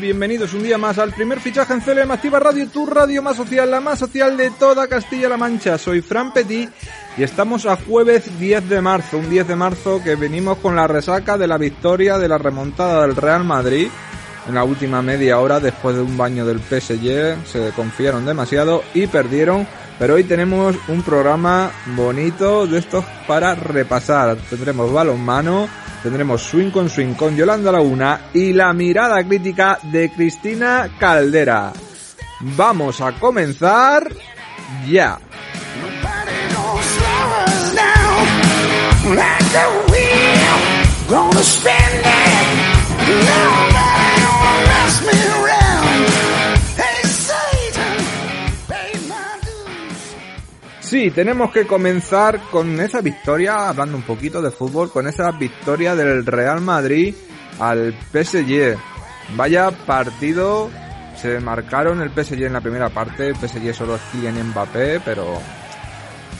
bienvenidos un día más al primer fichaje en CLM Activa Radio, tu radio más social, la más social de toda Castilla-La Mancha. Soy Fran Petit y estamos a jueves 10 de marzo, un 10 de marzo que venimos con la resaca de la victoria de la remontada del Real Madrid en la última media hora después de un baño del PSG, se confiaron demasiado y perdieron, pero hoy tenemos un programa bonito de estos para repasar. Tendremos balonmano, tendremos swing con swing con Yolanda Laguna y la mirada crítica de Cristina Caldera. Vamos a comenzar ya. Sí, tenemos que comenzar con esa victoria, hablando un poquito de fútbol, con esa victoria del Real Madrid al PSG. Vaya partido, se marcaron el PSG en la primera parte, el PSG solo es Kylian Mbappé, pero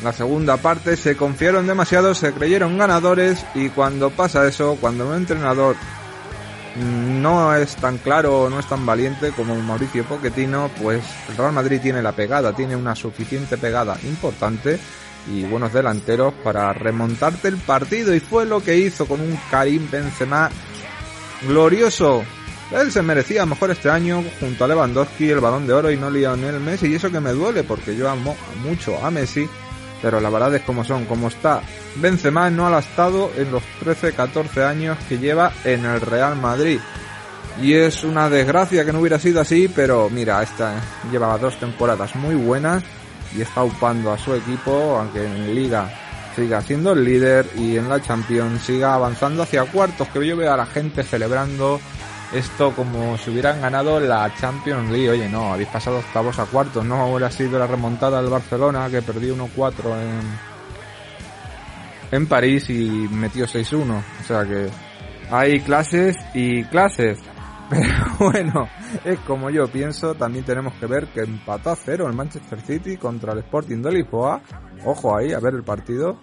la segunda parte se confiaron demasiado, se creyeron ganadores y cuando pasa eso, cuando un entrenador no es tan claro, no es tan valiente como Mauricio Pochettino, pues el Real Madrid tiene la pegada, tiene una suficiente pegada importante y buenos delanteros para remontarte el partido y fue lo que hizo con un Karim Benzema glorioso. Él se merecía mejor este año junto a Lewandowski el balón de oro y no Lionel Messi y eso que me duele porque yo amo mucho a Messi pero la verdad es como son, como está. Benzema no ha estado en los 13-14 años que lleva en el Real Madrid. Y es una desgracia que no hubiera sido así, pero mira, esta llevaba dos temporadas muy buenas y está upando a su equipo, aunque en Liga siga siendo el líder y en la Champions siga avanzando hacia cuartos, que yo veo a la gente celebrando esto como si hubieran ganado la Champions League. Oye, no, habéis pasado octavos a cuartos, no hubiera sido la remontada del Barcelona que perdió 1-4 en, en París y metió 6-1. O sea que hay clases y clases. Pero bueno, es como yo pienso, también tenemos que ver que empató a cero el Manchester City contra el Sporting de Lisboa. Ojo ahí, a ver el partido.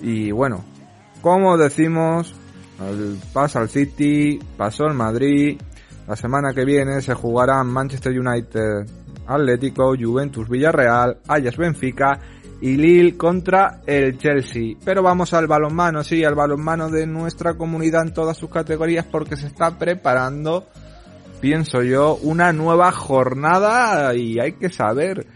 Y bueno, como decimos, pasa al City, pasó el Madrid. La semana que viene se jugarán Manchester United, Atlético, Juventus Villarreal, Ajax Benfica y Lille contra el Chelsea. Pero vamos al balonmano, sí, al balonmano de nuestra comunidad en todas sus categorías porque se está preparando, pienso yo, una nueva jornada y hay que saber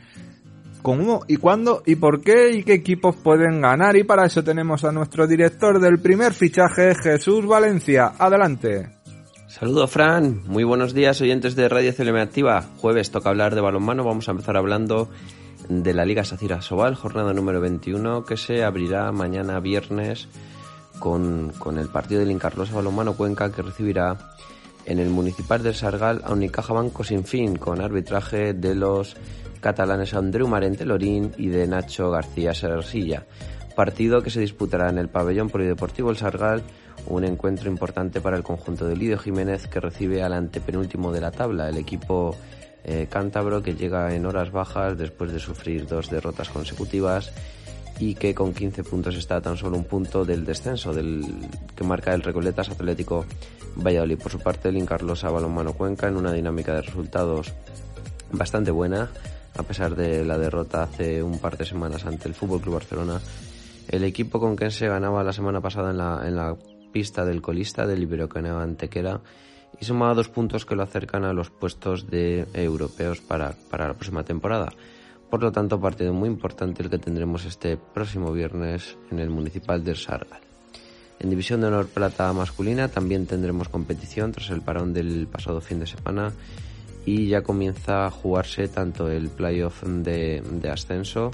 cómo y cuándo y por qué y qué equipos pueden ganar. Y para eso tenemos a nuestro director del primer fichaje, Jesús Valencia. Adelante. Saludos Fran, muy buenos días oyentes de Radio CLM Activa. Jueves toca hablar de balonmano, vamos a empezar hablando de la Liga Sacira Sobal, jornada número 21 que se abrirá mañana viernes con, con el partido del Incarlosa Balonmano Cuenca que recibirá en el Municipal del Sargal a Unicaja Banco Sin Fin con arbitraje de los catalanes Andreu Marente Lorín y de Nacho García Sersilla. Partido que se disputará en el pabellón polideportivo El Sargal, un encuentro importante para el conjunto de Lidio Jiménez que recibe al antepenúltimo de la tabla, el equipo eh, cántabro que llega en horas bajas después de sufrir dos derrotas consecutivas y que con 15 puntos está tan solo un punto del descenso del que marca el Recoletas Atlético Valladolid. Por su parte, el Incarlosa Balonmano Cuenca en una dinámica de resultados bastante buena a pesar de la derrota hace un par de semanas ante el Fútbol Club Barcelona. El equipo con quien se ganaba la semana pasada en la, pista del colista del Iberocaneo Antequera y sumaba dos puntos que lo acercan a los puestos de europeos para, para la próxima temporada. Por lo tanto, partido muy importante el que tendremos este próximo viernes en el Municipal de Sargal. En División de Honor Plata masculina también tendremos competición tras el parón del pasado fin de semana y ya comienza a jugarse tanto el playoff de, de ascenso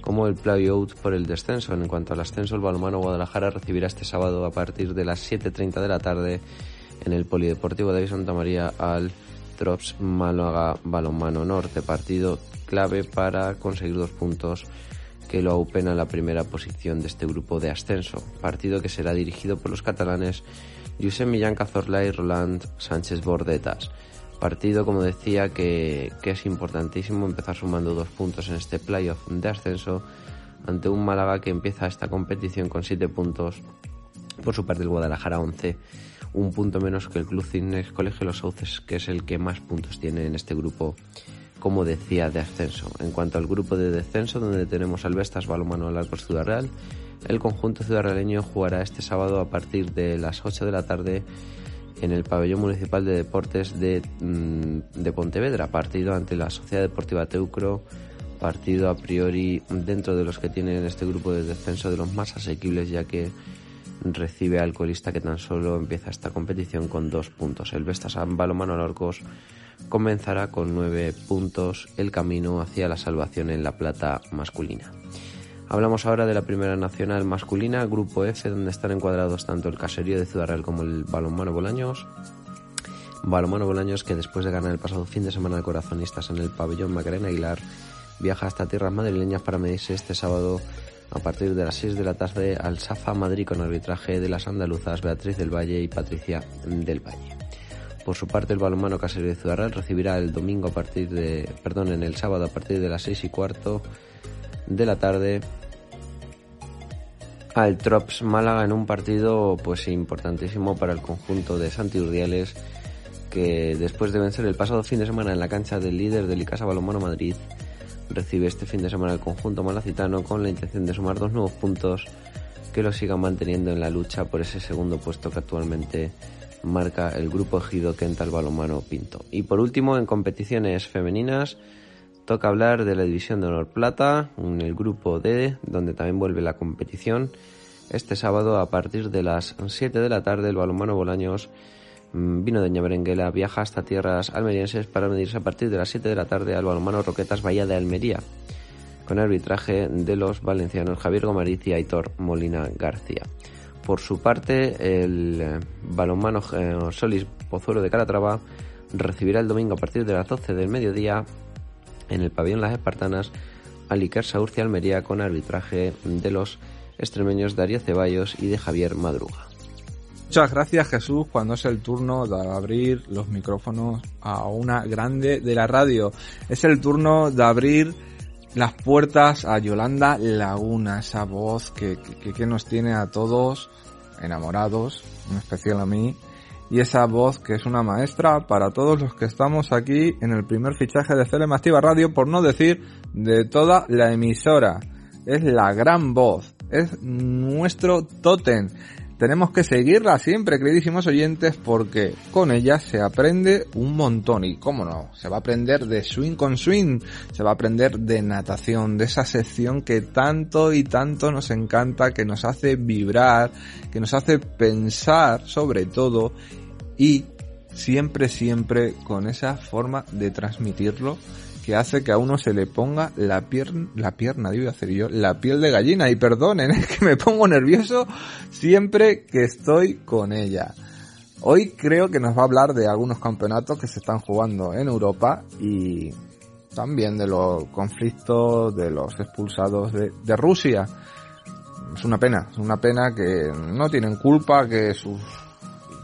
como el playout por el descenso. En cuanto al ascenso, el balonmano Guadalajara recibirá este sábado a partir de las 7.30 de la tarde en el Polideportivo de Santa María al Trops Málaga Balonmano Norte, partido clave para conseguir dos puntos que lo aupen a la primera posición de este grupo de ascenso, partido que será dirigido por los catalanes Josep Millán Cazorla y Roland Sánchez Bordetas. Partido, como decía, que, es importantísimo empezar sumando dos puntos en este playoff de ascenso ante un Málaga que empieza esta competición con siete puntos Por su parte, el Guadalajara 11, un punto menos que el Club Cines Colegio Los Sauces, que es el que más puntos tiene en este grupo, como decía, de ascenso. En cuanto al grupo de descenso, donde tenemos al Vestas Balomano Largos Ciudad Real, el conjunto ciudadrealeño jugará este sábado a partir de las 8 de la tarde en el pabellón municipal de deportes de, mm, de Pontevedra, partido ante la Sociedad Deportiva Teucro, partido a priori dentro de los que tienen este grupo de descenso de los más asequibles, ya que recibe al colista que tan solo empieza esta competición con dos puntos. El Vestas Balomano Lorcos comenzará con nueve puntos el camino hacia la salvación en la plata masculina. Hablamos ahora de la Primera Nacional masculina, Grupo F, donde están encuadrados tanto el Caserío de Ciudad Real como el Balonmano Bolaños. Balonmano Bolaños que después de ganar el pasado fin de semana de corazonistas en el pabellón Macarena Aguilar, viaja hasta tierras madrileñas para medirse este sábado a partir de las 6 de la tarde al Safa Madrid con arbitraje de las andaluzas Beatriz del Valle y Patricia del Valle. Por su parte, el balonmano Caserío de Ciudad Real recibirá el domingo a partir de, perdón, en el sábado a partir de las 6 y cuarto de la tarde al Trops Málaga en un partido pues importantísimo para el conjunto de Santi Urdiales que después de vencer el pasado fin de semana en la cancha del líder del Icasa Balonmano Madrid recibe este fin de semana el conjunto malacitano con la intención de sumar dos nuevos puntos que lo sigan manteniendo en la lucha por ese segundo puesto que actualmente marca el grupo ejido Kental Balonmano Pinto. Y por último, en competiciones femeninas, toca hablar de la división de honor plata, en el grupo D, donde también vuelve la competición. Este sábado, a partir de las 7 de la tarde, el balonmano Bolaños mm, vino de Ñaberenguela viaja hasta tierras almerienses para medirse a partir de las 7 de la tarde al balonmano Roquetas Bahía de Almería, con arbitraje de los valencianos Javier Gomariz y Aitor Molina García. Por su parte, el eh, balonmano eh, Solis Pozuelo de Calatrava recibirá el domingo a partir de las 12 del mediodía en el pabellón Las Espartanas al Iker Saurcia Almería con arbitraje de los extremeños Darío Ceballos y de Javier Madruga. Muchas gracias Jesús cuando es el turno de abrir los micrófonos a una grande de la radio. Es el turno de abrir las puertas a Yolanda Laguna, esa voz que, que nos tiene a todos enamorados, en especial a mí, y esa voz que es una maestra para todos los que estamos aquí en el primer fichaje de CLM Activa Radio, por no decir de toda la emisora. Es la gran voz, es nuestro tótem. Tenemos que seguirla siempre, queridísimos oyentes, porque con ella se aprende un montón. Y cómo no, se va a aprender de swing con swing, se va a aprender de natación, de esa sección que tanto y tanto nos encanta, que nos hace vibrar, que nos hace pensar sobre todo y siempre, siempre con esa forma de transmitirlo que hace que a uno se le ponga la pierna, la pierna, digo hacer yo, la piel de gallina. Y perdonen, es que me pongo nervioso siempre que estoy con ella. Hoy creo que nos va a hablar de algunos campeonatos que se están jugando en Europa y también de los conflictos de los expulsados de, de Rusia. Es una pena, es una pena que no tienen culpa, que sus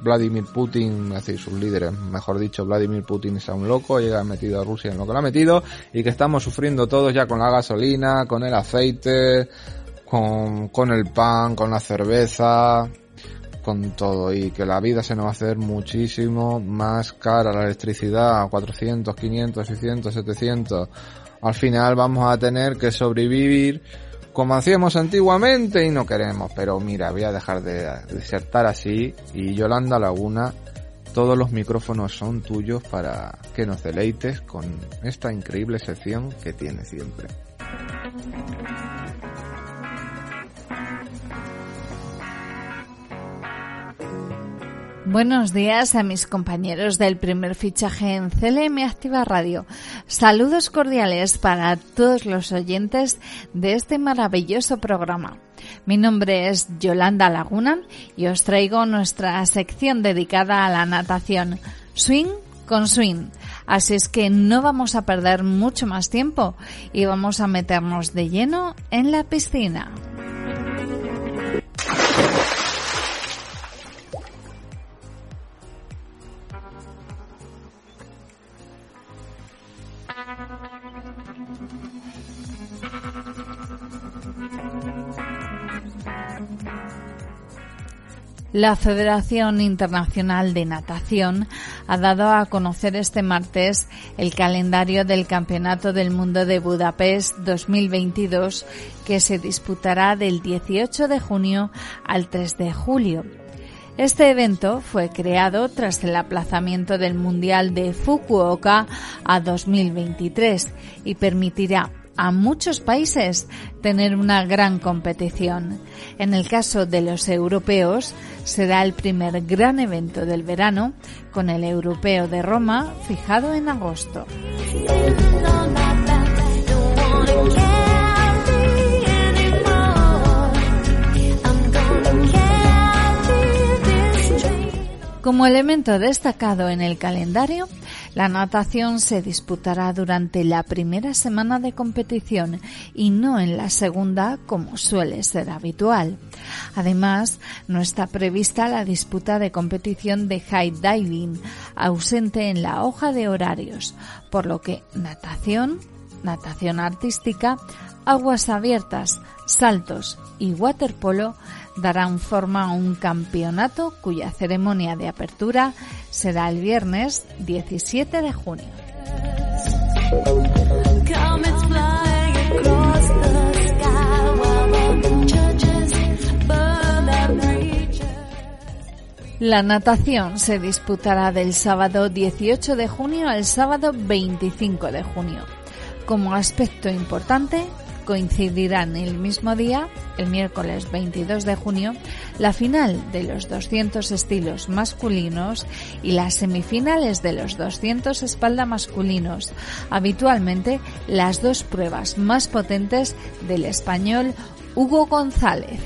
Vladimir Putin, decir, sus líderes, mejor dicho, Vladimir Putin sea un loco, llega metido a Rusia en lo que lo ha metido y que estamos sufriendo todos ya con la gasolina, con el aceite, con, con el pan, con la cerveza, con todo y que la vida se nos va a hacer muchísimo más cara, la electricidad, 400, 500, 600, 700. Al final vamos a tener que sobrevivir como hacíamos antiguamente y no queremos. Pero mira, voy a dejar de desertar así y Yolanda Laguna, todos los micrófonos son tuyos para que nos deleites con esta increíble sección que tiene siempre. Buenos días a mis compañeros del primer fichaje en CLM Activa Radio. Saludos cordiales para todos los oyentes de este maravilloso programa. Mi nombre es Yolanda Laguna y os traigo nuestra sección dedicada a la natación Swing con Swing. Así es que no vamos a perder mucho más tiempo y vamos a meternos de lleno en la piscina. La Federación Internacional de Natación ha dado a conocer este martes el calendario del Campeonato del Mundo de Budapest 2022 que se disputará del 18 de junio al 3 de julio. Este evento fue creado tras el aplazamiento del Mundial de Fukuoka a 2023 y permitirá a muchos países tener una gran competición. En el caso de los europeos, será el primer gran evento del verano, con el Europeo de Roma fijado en agosto. Como elemento destacado en el calendario, la natación se disputará durante la primera semana de competición y no en la segunda como suele ser habitual. Además, no está prevista la disputa de competición de high diving, ausente en la hoja de horarios, por lo que natación, natación artística, aguas abiertas, saltos y waterpolo darán forma a un campeonato cuya ceremonia de apertura será el viernes 17 de junio. La natación se disputará del sábado 18 de junio al sábado 25 de junio. Como aspecto importante, coincidirán el mismo día, el miércoles 22 de junio, la final de los 200 estilos masculinos y las semifinales de los 200 espalda masculinos, habitualmente las dos pruebas más potentes del español Hugo González.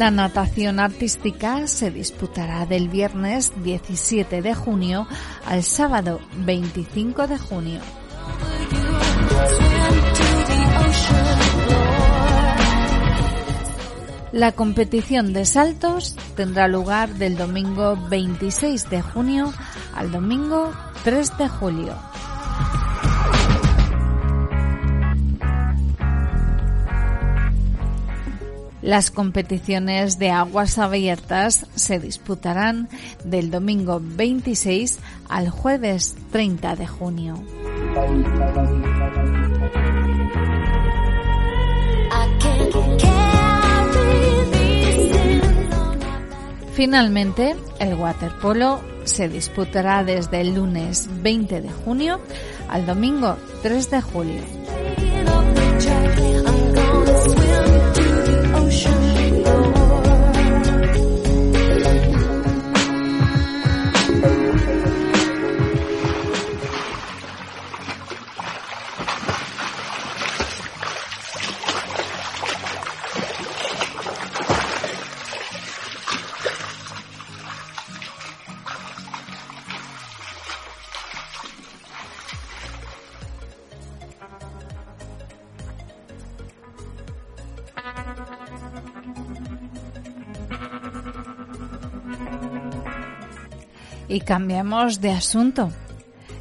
La natación artística se disputará del viernes 17 de junio al sábado 25 de junio. La competición de saltos tendrá lugar del domingo 26 de junio al domingo 3 de julio. Las competiciones de aguas abiertas se disputarán del domingo 26 al jueves 30 de junio. Finalmente, el waterpolo se disputará desde el lunes 20 de junio al domingo 3 de julio. Y cambiamos de asunto.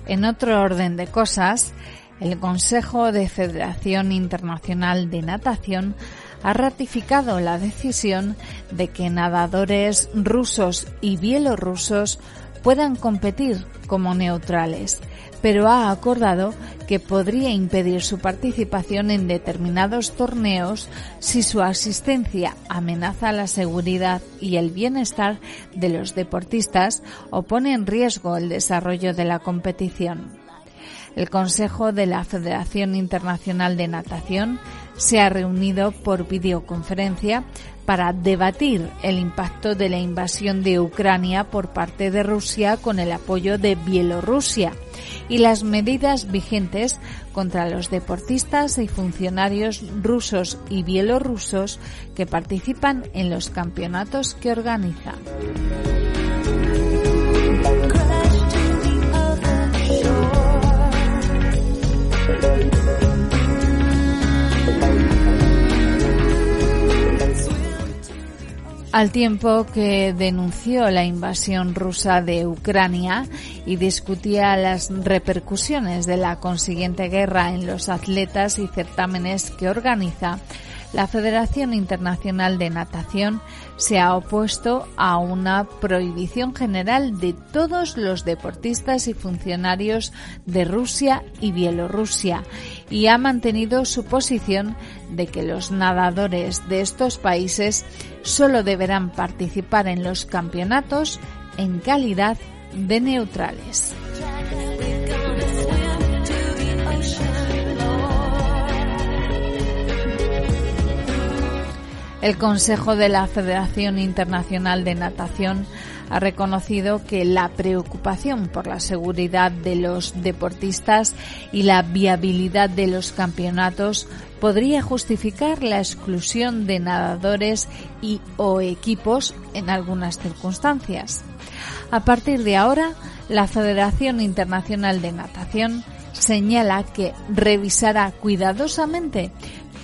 En otro orden de cosas, el Consejo de Federación Internacional de Natación ha ratificado la decisión de que nadadores rusos y bielorrusos puedan competir como neutrales, pero ha acordado que podría impedir su participación en determinados torneos si su asistencia amenaza la seguridad y el bienestar de los deportistas o pone en riesgo el desarrollo de la competición. El Consejo de la Federación Internacional de Natación se ha reunido por videoconferencia para debatir el impacto de la invasión de Ucrania por parte de Rusia con el apoyo de Bielorrusia y las medidas vigentes contra los deportistas y funcionarios rusos y bielorrusos que participan en los campeonatos que organiza. Al tiempo que denunció la invasión rusa de Ucrania y discutía las repercusiones de la consiguiente guerra en los atletas y certámenes que organiza, la Federación Internacional de Natación se ha opuesto a una prohibición general de todos los deportistas y funcionarios de Rusia y Bielorrusia y ha mantenido su posición de que los nadadores de estos países solo deberán participar en los campeonatos en calidad de neutrales. El Consejo de la Federación Internacional de Natación ha reconocido que la preocupación por la seguridad de los deportistas y la viabilidad de los campeonatos podría justificar la exclusión de nadadores y o equipos en algunas circunstancias. A partir de ahora, la Federación Internacional de Natación señala que revisará cuidadosamente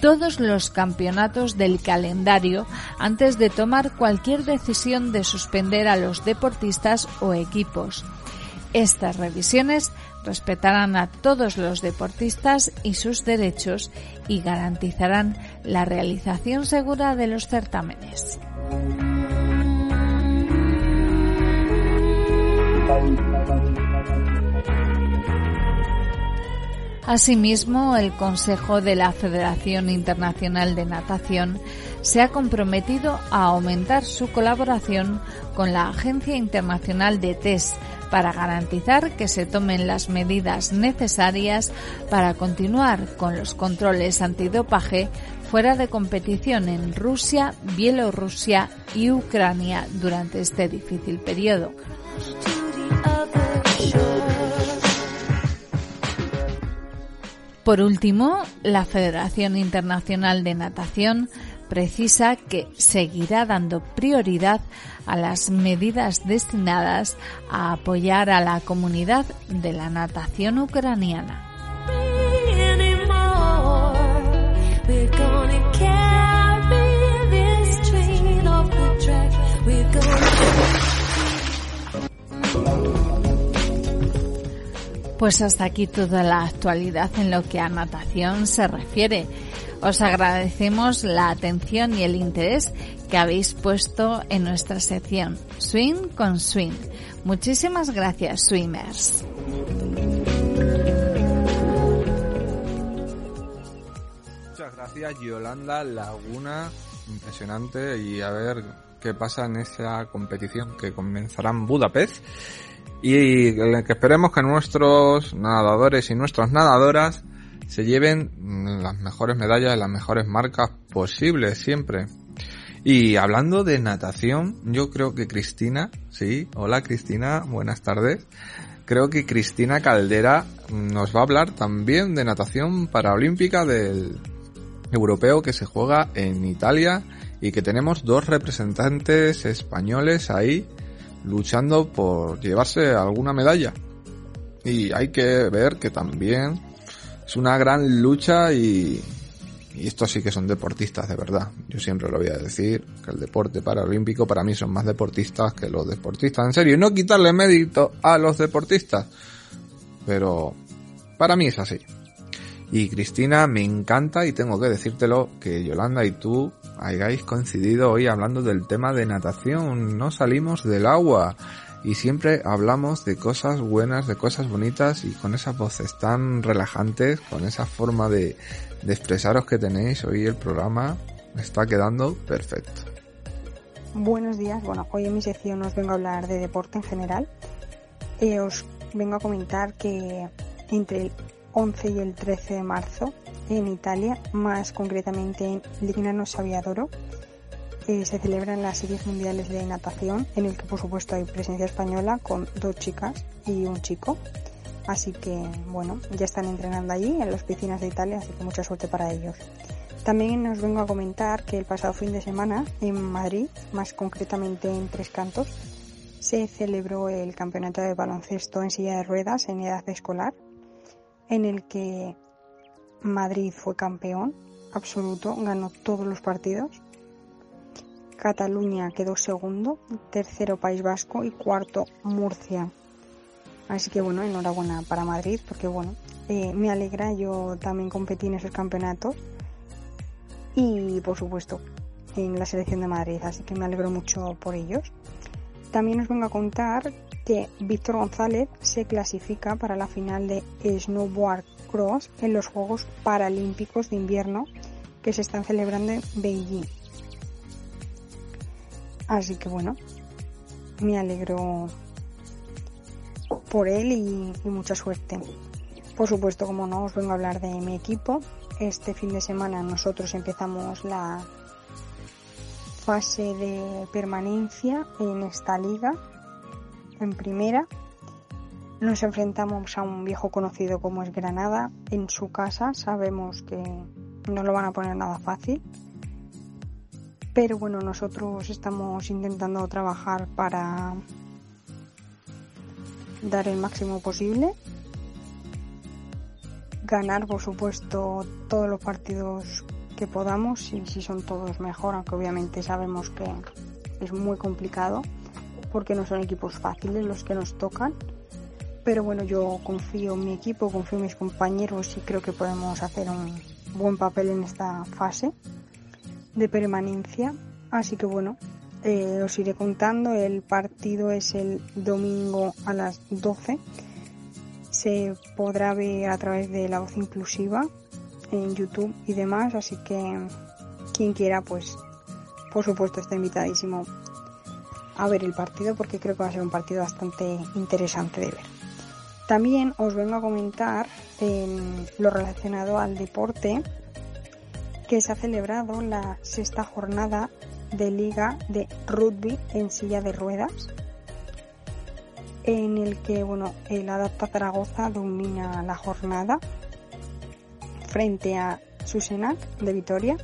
todos los campeonatos del calendario antes de tomar cualquier decisión de suspender a los deportistas o equipos. Estas revisiones respetarán a todos los deportistas y sus derechos y garantizarán la realización segura de los certámenes. Asimismo, el Consejo de la Federación Internacional de Natación se ha comprometido a aumentar su colaboración con la Agencia Internacional de Test para garantizar que se tomen las medidas necesarias para continuar con los controles antidopaje fuera de competición en Rusia, Bielorrusia y Ucrania durante este difícil periodo. Por último, la Federación Internacional de Natación precisa que seguirá dando prioridad a las medidas destinadas a apoyar a la comunidad de la natación ucraniana. Pues hasta aquí toda la actualidad en lo que a natación se refiere. Os agradecemos la atención y el interés que habéis puesto en nuestra sección Swing con Swing. Muchísimas gracias, swimmers. Muchas gracias, Yolanda Laguna. Impresionante y a ver qué pasa en esa competición que comenzará en Budapest y que esperemos que nuestros nadadores y nuestras nadadoras se lleven las mejores medallas, las mejores marcas posibles siempre. Y hablando de natación, yo creo que Cristina, sí, hola Cristina, buenas tardes. Creo que Cristina Caldera nos va a hablar también de natación paraolímpica del europeo que se juega en Italia y que tenemos dos representantes españoles ahí luchando por llevarse alguna medalla. Y hay que ver que también es una gran lucha y, y estos sí que son deportistas de verdad. Yo siempre lo voy a decir, que el deporte paralímpico para mí son más deportistas que los deportistas. En serio, y no quitarle mérito a los deportistas. Pero para mí es así. Y Cristina, me encanta y tengo que decírtelo que Yolanda y tú hayáis coincidido hoy hablando del tema de natación. No salimos del agua y siempre hablamos de cosas buenas, de cosas bonitas y con esas voces tan relajantes, con esa forma de, expresaros que tenéis hoy el programa está quedando perfecto. Buenos días, bueno, hoy en mi sección os vengo a hablar de deporte en general. Eh, os vengo a comentar que entre el 11 y el 13 de marzo en Italia, más concretamente en Lignano Saviadoro, eh, se celebran las series mundiales de natación, en el que por supuesto hay presencia española con dos chicas y un chico. Así que bueno, ya están entrenando allí en las piscinas de Italia, así que mucha suerte para ellos. También os vengo a comentar que el pasado fin de semana en Madrid, más concretamente en Tres Cantos, se celebró el campeonato de baloncesto en silla de ruedas en edad escolar en el que Madrid fue campeón absoluto, ganó todos los partidos. Cataluña quedó segundo, tercero País Vasco y cuarto Murcia. Así que bueno, enhorabuena para Madrid porque bueno, eh, me alegra, yo también competí en esos campeonatos y por supuesto en la selección de Madrid, así que me alegro mucho por ellos. También os vengo a contar que Víctor González se clasifica para la final de Snowboard En los Juegos Paralímpicos de Invierno que se están celebrando en Beijing. Así que bueno, me alegro por él y, mucha suerte. Por supuesto, como no, os vengo a hablar de mi equipo. Este fin de semana nosotros empezamos la fase de permanencia en esta liga, en primera. Nos enfrentamos a un viejo conocido como es Granada en su casa. Sabemos que no lo van a poner nada fácil. Pero bueno, nosotros estamos intentando trabajar para dar el máximo posible. Ganar, por supuesto, todos los partidos que podamos y si son todos mejor, aunque obviamente sabemos que es muy complicado porque no son equipos fáciles los que nos tocan. Pero bueno, yo confío en mi equipo, confío en mis compañeros y creo que podemos hacer un buen papel en esta fase de permanencia. Así que bueno, eh, os iré contando. El partido es el domingo a las 12. Se podrá ver a través de la voz inclusiva en YouTube y demás, así que quien quiera, pues por supuesto está invitadísimo a ver el partido porque creo que va a ser un partido bastante interesante de ver. También os vengo a comentar en lo relacionado al deporte que se ha celebrado la sexta jornada de liga de rugby en silla de ruedas en el que bueno el Adapta Zaragoza domina la jornada frente a Susenac de Vitoria,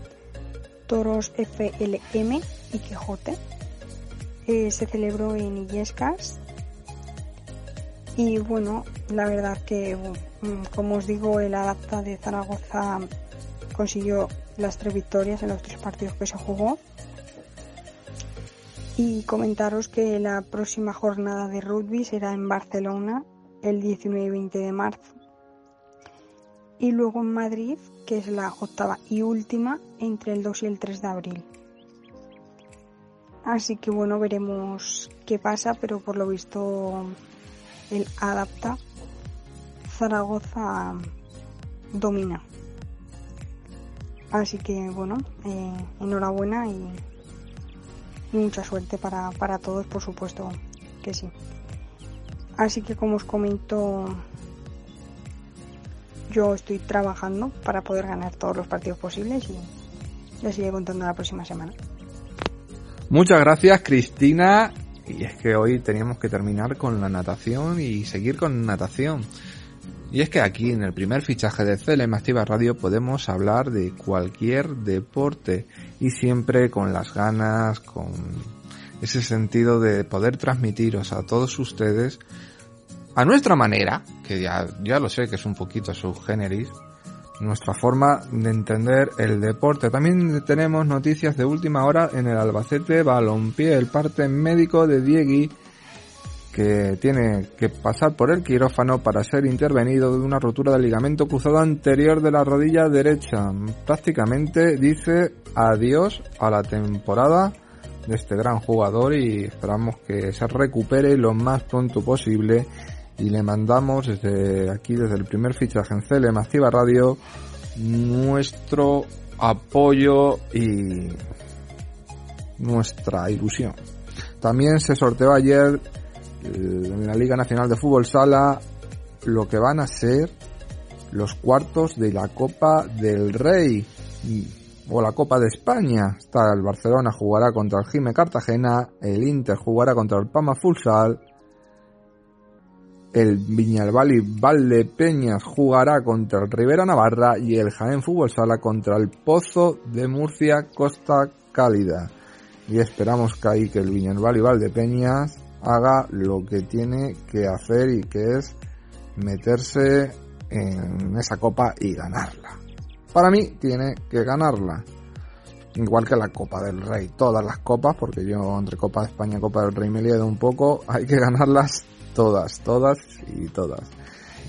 Toros FLM y Quijote. Eh, se celebró en Illescas y bueno, la verdad que mm, como os digo el Adapta de Zaragoza consiguió las tres victorias en los tres partidos que se jugó y comentaros que la próxima jornada de rugby será en Barcelona el 19 y 20 de marzo y luego en Madrid, que es la octava y última entre el 2 y el 3 de abril. Así que bueno, veremos qué pasa, pero por lo visto el adapta Zaragoza domina. Así que bueno, eh, enhorabuena y, mucha suerte para, para todos, por supuesto que sí. Así que como os comento yo estoy trabajando para poder ganar todos los partidos posibles y les iré contando la próxima semana. Muchas gracias Cristina. Y es que hoy teníamos que terminar con la natación y seguir con natación. Y es que aquí en el primer fichaje de CLM Activa Radio podemos hablar de cualquier deporte y siempre con las ganas, con ese sentido de poder transmitiros a todos ustedes a nuestra manera, que ya, ya lo sé que es un poquito subgeneris, nuestra forma de entender el deporte. También tenemos noticias de última hora en el Albacete Balompié, el parte médico de Diegui, que tiene que pasar por el quirófano para ser intervenido de una rotura del ligamento cruzado anterior de la rodilla derecha. Prácticamente dice adiós a la temporada de este gran jugador y esperamos que se recupere lo más pronto posible y le mandamos desde aquí, desde el primer fichaje en CLM Activa Radio, nuestro apoyo y nuestra ilusión. También se sorteó ayer eh, en la Liga Nacional de Fútbol Sala lo que van a ser los cuartos de la Copa del Rey o la Copa de España. Está el Barcelona jugará contra el Jime Cartagena, el Inter jugará contra el Pama Futsal, el Viñalbali Valdepeñas jugará contra el Rivera Navarra y el Jaén Fútbol Sala contra el Pozo de Murcia Costa Cálida. Y esperamos que ahí que el Viñalbali Valdepeñas haga lo que tiene que hacer y que es meterse en esa copa y ganarla. Para mí tiene que ganarla. igual que la Copa del Rey, todas las copas, porque yo entre Copa de España y Copa del Rey me he liado un poco, hay que ganarlas todas, todas y todas.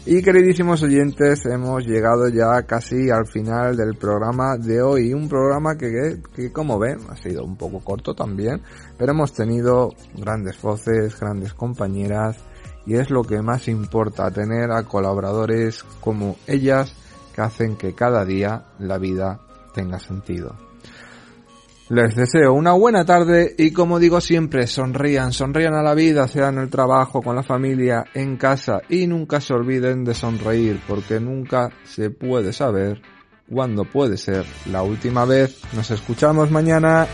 Y queridísimos oyentes, hemos llegado ya casi al final del programa de hoy. Un programa que, que, como ven, ha sido un poco corto también, pero hemos tenido grandes voces, grandes compañeras, y es lo que más importa, tener a colaboradores como ellas que hacen que cada día la vida tenga sentido. Les deseo una buena tarde y como digo siempre, sonrían, sonrían a la vida, sea en el trabajo, con la familia, en casa y nunca se olviden de sonreír porque nunca se puede saber cuándo puede ser la última vez. Nos escuchamos mañana.